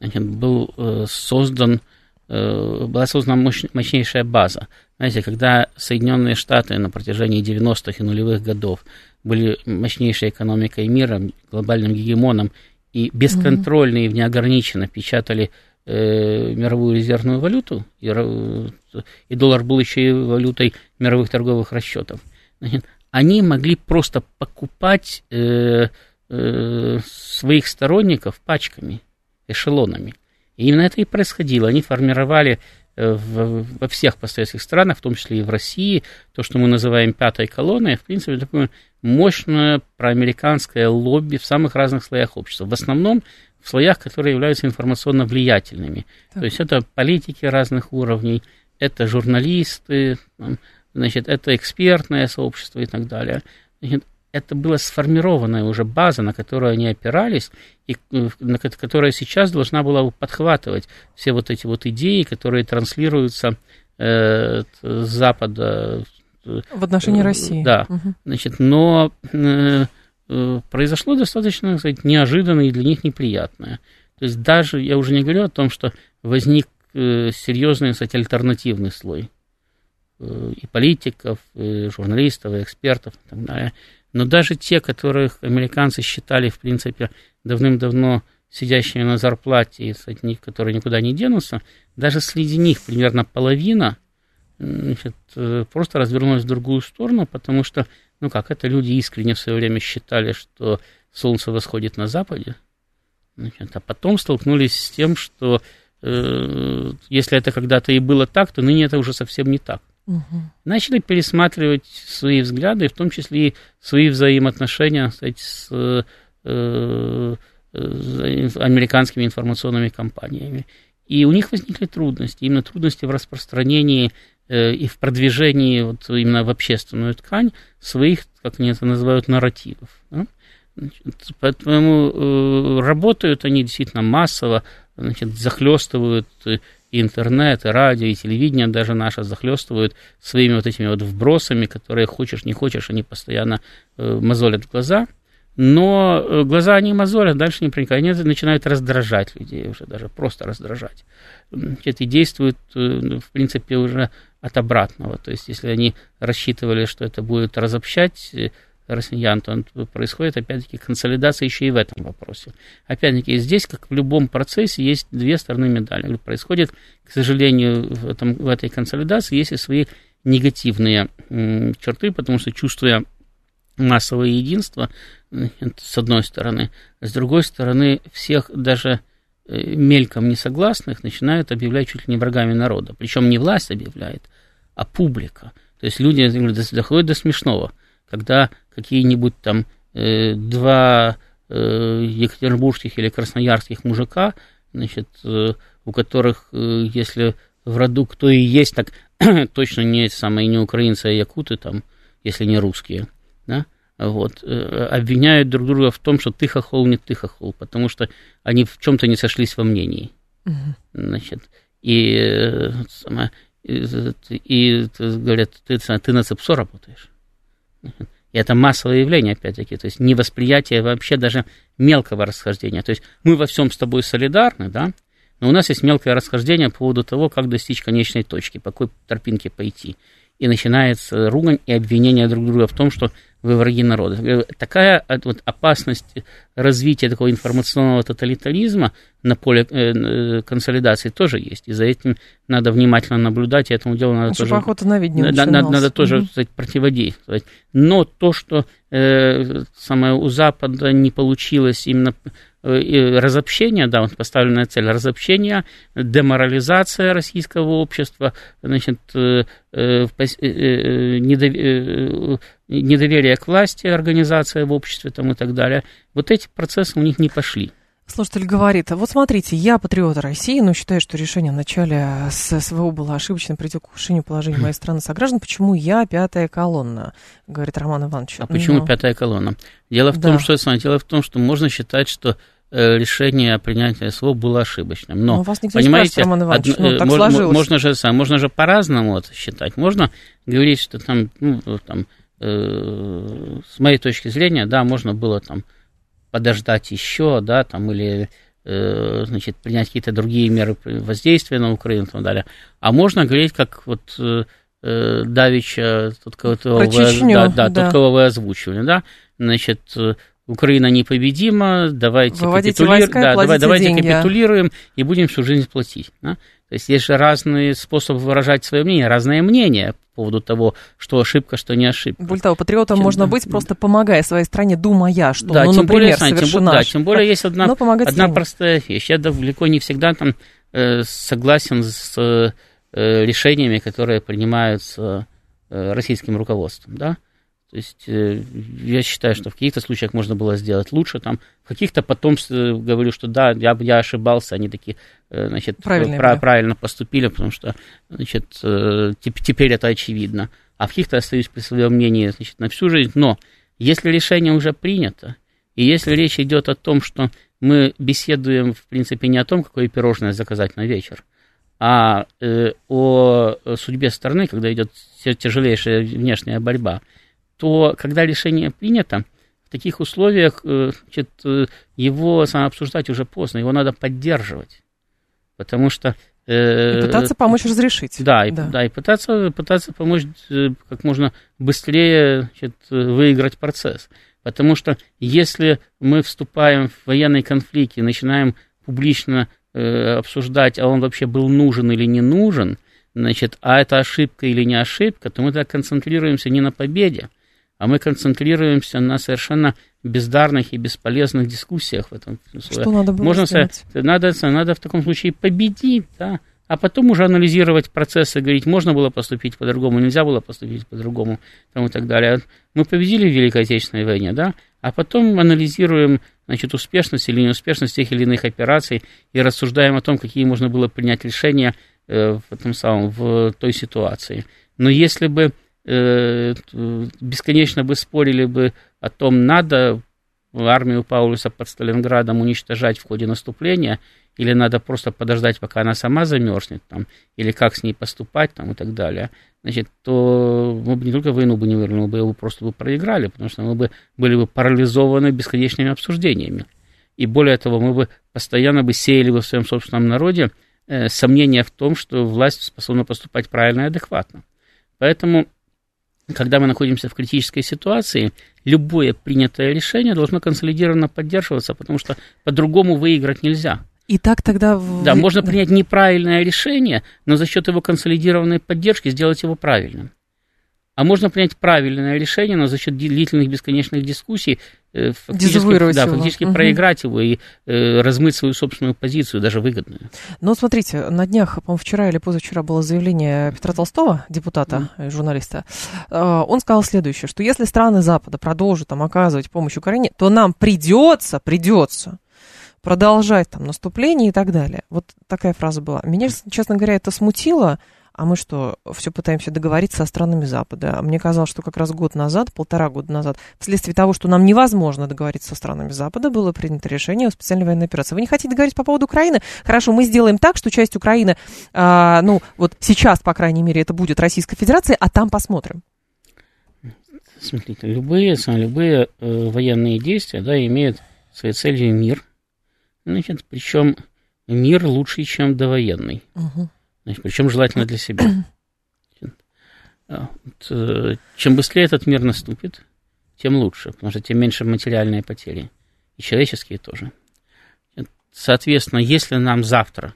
значит, был э, создан, э, была создана мощ, мощнейшая база. Знаете, когда Соединенные Штаты на протяжении 90-х и нулевых годов были мощнейшей экономикой мира, глобальным гегемоном, и бесконтрольно и неограниченно печатали э, мировую резервную валюту, и, и доллар был еще и валютой мировых торговых расчетов, значит, они могли просто покупать э, э, своих сторонников пачками, эшелонами. И именно это и происходило. Они формировали во всех постсоветских странах, в том числе и в России, то, что мы называем пятой колонной, в принципе, такое мощное проамериканское лобби в самых разных слоях общества. В основном в слоях, которые являются информационно влиятельными. Так. То есть это политики разных уровней, это журналисты, значит, это экспертное сообщество и так далее. Значит, это была сформированная уже база, на которую они опирались, и э, на, которая сейчас должна была подхватывать все вот эти вот идеи, которые транслируются э, с Запада. Э, В отношении э, России. Да. Угу. Значит, но э, э, произошло достаточно, сказать, неожиданное и для них неприятное. То есть даже, я уже не говорю о том, что возник серьезный, кстати, альтернативный слой и политиков, и журналистов, и экспертов и так далее. Но даже те, которых американцы считали, в принципе, давным-давно сидящими на зарплате, и которые никуда не денутся, даже среди них примерно половина значит, э, просто развернулась в другую сторону, потому что, ну как, это люди искренне в свое время считали, что солнце восходит на западе, значит, а потом столкнулись с тем, что э, если это когда-то и было так, то ныне это уже совсем не так. Угу. Начали пересматривать свои взгляды, в том числе и свои взаимоотношения кстати, с э, э, американскими информационными компаниями. И у них возникли трудности, именно трудности в распространении э, и в продвижении вот именно в общественную ткань своих, как они это называют, нарративов. Да? Значит, поэтому э, работают они действительно массово, значит, захлестывают и интернет, и радио, и телевидение даже наше захлестывают своими вот этими вот вбросами, которые хочешь, не хочешь, они постоянно э, мозолят глаза. Но э, глаза они мозолят, дальше не проникают, они начинают раздражать людей уже, даже просто раздражать. Это и действуют, э, в принципе, уже от обратного. То есть, если они рассчитывали, что это будет разобщать россиян, то происходит, опять-таки, консолидация еще и в этом вопросе. Опять-таки, здесь, как в любом процессе, есть две стороны медали. Происходит, к сожалению, в, этом, в этой консолидации есть и свои негативные черты, потому что, чувствуя массовое единство, с одной стороны, с другой стороны, всех даже э, мельком несогласных начинают объявлять чуть ли не врагами народа. Причем не власть объявляет, а публика. То есть люди доходят до смешного – когда какие-нибудь там э, два э, екатеринбургских или красноярских мужика, значит, э, у которых, э, если в роду кто и есть, так точно не самые не украинцы, а якуты там, если не русские, да, вот, э, обвиняют друг друга в том, что ты хохол, не ты хохол, потому что они в чем-то не сошлись во мнении. Угу. Значит, и, э, и, и, и говорят, ты, ты на ЦЕПСО работаешь. И это массовое явление, опять-таки, то есть невосприятие вообще даже мелкого расхождения. То есть мы во всем с тобой солидарны, да, но у нас есть мелкое расхождение по поводу того, как достичь конечной точки, по какой тропинке пойти. И начинается ругань и обвинение друг друга в том, что вы враги народа. Такая вот опасность развития такого информационного тоталитаризма на поле э, консолидации тоже есть. И за этим надо внимательно наблюдать, и этому делу надо Еще тоже... на надо, надо, надо тоже угу. сказать, противодействовать. Но то, что э, самое у Запада не получилось именно Э, разобщение, да, вот поставленная цель разобщения, деморализация российского общества, значит, э, э, недоверие к власти, организация в обществе там и так далее. Вот эти процессы у них не пошли. Слушатель говорит, вот смотрите, я патриот России, но считаю, что решение в начале СВО было ошибочным, придет к ухудшению положения моей страны сограждан. Почему я пятая колонна, говорит Роман Иванович. А почему но... пятая колонна? Дело в да. том, что, дело в том, что можно считать, что Э, решение о принятии СВО было ошибочным. Но, Но вас никто понимаете, не Иванович, од... ну, так можно, можно же можно же по-разному это считать. Можно говорить, что там, ну, там э, с моей точки зрения, да, можно было там подождать еще, да, там или э, значит принять какие-то другие меры воздействия на Украину и так далее. А можно говорить, как вот э, э Давича, тот, кого, вы, да, да, да. Тот, кого вы озвучивали, да, значит, Украина непобедима, давайте, капитули... да, давай, давайте деньги. капитулируем и будем всю жизнь платить. Да? То есть есть же разные способы выражать свое мнение, разное мнение по поводу того, что ошибка, что не ошибка. Бультау, патриотом Чем, можно быть, просто помогая своей стране, думая, что, да, ну, тем например, более, знаете, тем, да, тем более есть одна, одна простая вещь. Я далеко не всегда там э, согласен с э, решениями, которые принимаются э, российским руководством, да, то есть э, я считаю, что в каких-то случаях можно было сделать лучше, там, в каких-то потом э, говорю, что да, я, я ошибался, они такие, э, значит, пра- правильно поступили, потому что, значит, теперь это очевидно. А в каких-то остаюсь при своем мнении, значит, на всю жизнь. Но если решение уже принято, и если речь идет о том, что мы беседуем, в принципе, не о том, какое пирожное заказать на вечер, а э, о судьбе страны, когда идет тяжелейшая внешняя борьба, то когда решение принято, в таких условиях э, значит, э, его обсуждать уже поздно, его надо поддерживать. Потому что э, и пытаться помочь разрешить. Да, и, да. да, и пытаться, пытаться помочь как можно быстрее значит, выиграть процесс. Потому что если мы вступаем в военный конфликт и начинаем публично э, обсуждать, а он вообще был нужен или не нужен, значит, а это ошибка или не ошибка, то мы так концентрируемся не на победе, а мы концентрируемся на совершенно бездарных и бесполезных дискуссиях в этом смысле. Что надо было Можно сделать? Надо, надо в таком случае победить, да, а потом уже анализировать процессы, говорить, можно было поступить по-другому, нельзя было поступить по-другому, там и так далее. Мы победили в Великой Отечественной войне, да, а потом анализируем, значит, успешность или неуспешность тех или иных операций и рассуждаем о том, какие можно было принять решения э, в этом самом, в той ситуации. Но если бы бесконечно бы спорили бы о том, надо армию Паулюса под Сталинградом уничтожать в ходе наступления, или надо просто подождать, пока она сама замерзнет, там, или как с ней поступать, там, и так далее, значит, то мы бы не только войну бы не выиграли, мы бы его просто бы проиграли, потому что мы бы были бы парализованы бесконечными обсуждениями. И более того, мы бы постоянно бы сеяли бы в своем собственном народе э, сомнения в том, что власть способна поступать правильно и адекватно. Поэтому когда мы находимся в критической ситуации, любое принятое решение должно консолидированно поддерживаться, потому что по-другому выиграть нельзя. И так тогда... Да, можно принять неправильное решение, но за счет его консолидированной поддержки сделать его правильным. А можно принять правильное решение, но за счет длительных бесконечных дискуссий фактически, да, фактически угу. проиграть его и э, размыть свою собственную позицию, даже выгодную. Но смотрите, на днях, по-моему, вчера или позавчера было заявление Петра Толстого, депутата, mm. журналиста. Э, он сказал следующее, что если страны Запада продолжат там оказывать помощь Украине, то нам придется, придется продолжать там наступление и так далее. Вот такая фраза была. Меня, честно говоря, это смутило, а мы что, все пытаемся договориться со странами Запада? Мне казалось, что как раз год назад, полтора года назад, вследствие того, что нам невозможно договориться со странами Запада, было принято решение о специальной военной операции. Вы не хотите договориться по поводу Украины? Хорошо, мы сделаем так, что часть Украины, а, ну, вот сейчас, по крайней мере, это будет Российская Федерация, а там посмотрим. Смотрите, любые, любые э, военные действия, да, имеют своей целью мир. Значит, причем мир лучше, чем довоенный. Угу. Значит, причем желательно для себя. А, э, чем быстрее этот мир наступит, тем лучше, потому что тем меньше материальные потери. И человеческие тоже. Соответственно, если нам завтра,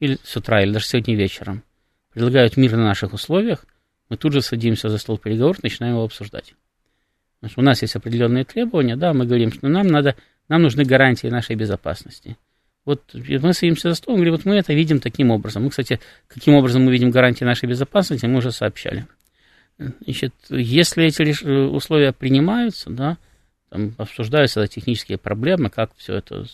или с утра, или даже сегодня вечером, предлагают мир на наших условиях, мы тут же садимся за стол переговоров, начинаем его обсуждать. Потому что у нас есть определенные требования, да, мы говорим, что нам надо, нам нужны гарантии нашей безопасности. Вот мы садимся за стол, говорим, вот мы это видим таким образом. Мы, кстати, каким образом мы видим гарантии нашей безопасности, мы уже сообщали. Значит, если эти условия принимаются, да, там обсуждаются технические проблемы, как все это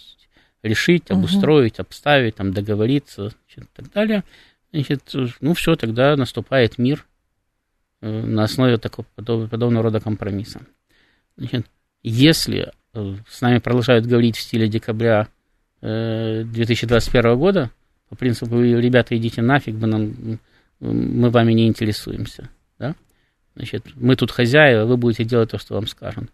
решить, обустроить, обставить, там, договориться значит, и так далее, значит, ну все, тогда наступает мир э, на основе такого подобного рода компромисса. Значит, если э, с нами продолжают говорить в стиле декабря 2021 э, года, по принципу, ребята, идите нафиг, мы, нам, мы вами не интересуемся, да? Значит, мы тут хозяева, вы будете делать то, что вам скажем.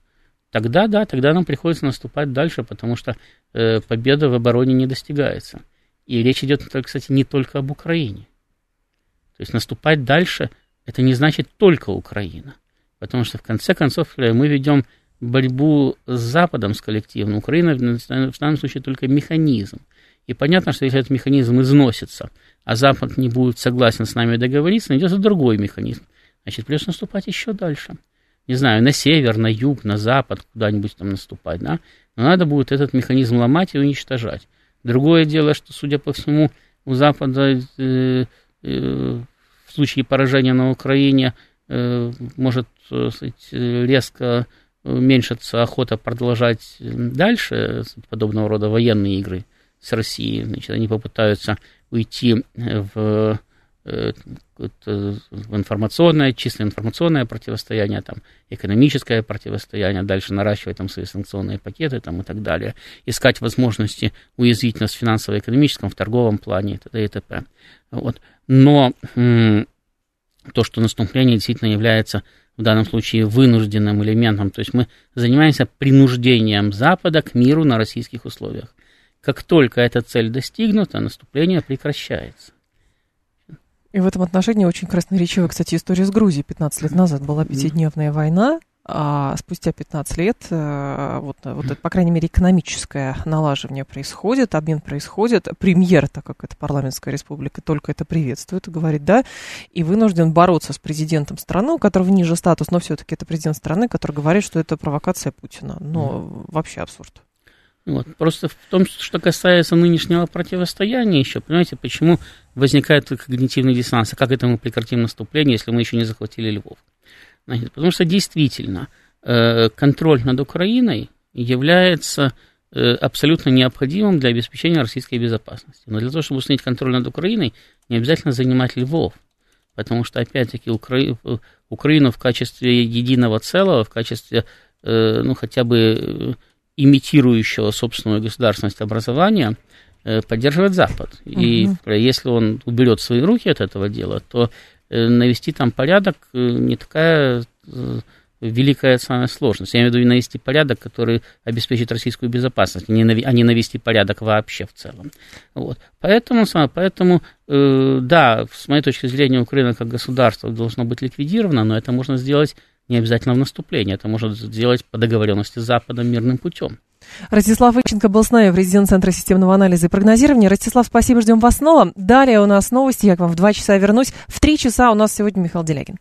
Тогда, да, тогда нам приходится наступать дальше, потому что э, победа в обороне не достигается. И речь идет, кстати, не только об Украине. То есть наступать дальше, это не значит только Украина. Потому что, в конце концов, э, мы ведем борьбу с Западом, с коллективом. Украина в данном случае только механизм. И понятно, что если этот механизм износится, а Запад не будет согласен с нами договориться, найдется другой механизм. Значит, придется наступать еще дальше. Не знаю, на север, на юг, на запад, куда-нибудь там наступать, да? Но надо будет этот механизм ломать и уничтожать. Другое дело, что, судя по всему, у Запада э, э, в случае поражения на Украине э, может э, сказать, резко уменьшится охота продолжать дальше подобного рода военные игры с Россией. Значит, они попытаются уйти в, э, в информационное, чисто информационное противостояние, там, экономическое противостояние, дальше наращивать там свои санкционные пакеты там, и так далее, искать возможности уязвить нас в финансово-экономическом, в торговом плане и т.д. и т.п. Вот. Но то, что наступление действительно является в данном случае вынужденным элементом. То есть мы занимаемся принуждением Запада к миру на российских условиях. Как только эта цель достигнута, наступление прекращается. И в этом отношении очень красноречивая, кстати, история с Грузией. 15 лет назад была пятидневная война, а спустя 15 лет, э, вот, вот это, по крайней мере, экономическое налаживание происходит, обмен происходит. Премьер, так как это парламентская республика, только это приветствует и говорит, да, и вынужден бороться с президентом страны, у которого ниже статус, но все-таки это президент страны, который говорит, что это провокация Путина. Mm. вообще абсурд. Вот. Просто в том, что касается нынешнего противостояния еще, понимаете, почему возникает когнитивный диссонанс, а как это мы прекратим наступление, если мы еще не захватили Львов? Значит, потому что действительно э, контроль над Украиной является э, абсолютно необходимым для обеспечения российской безопасности. Но для того, чтобы установить контроль над Украиной, не обязательно занимать Львов. Потому что, опять-таки, Укра... Украину в качестве единого целого, в качестве, э, ну, хотя бы имитирующего собственную государственность образования, поддерживает Запад. Угу. И если он уберет свои руки от этого дела, то Э, навести там порядок э, не такая э, великая самая сложность. Я имею в виду навести порядок, который обеспечит российскую безопасность, а не навести порядок вообще в целом. Вот. Поэтому, поэтому да, с моей точки зрения, Украина как государство должно быть ликвидировано, но это можно сделать не обязательно в наступлении, это можно сделать по договоренности с Западом мирным путем. Ростислав Иченко был с нами, президент Центра системного анализа и прогнозирования. Ростислав, спасибо, ждем вас снова. Далее у нас новости, я к вам в два часа вернусь. В три часа у нас сегодня Михаил Делягин.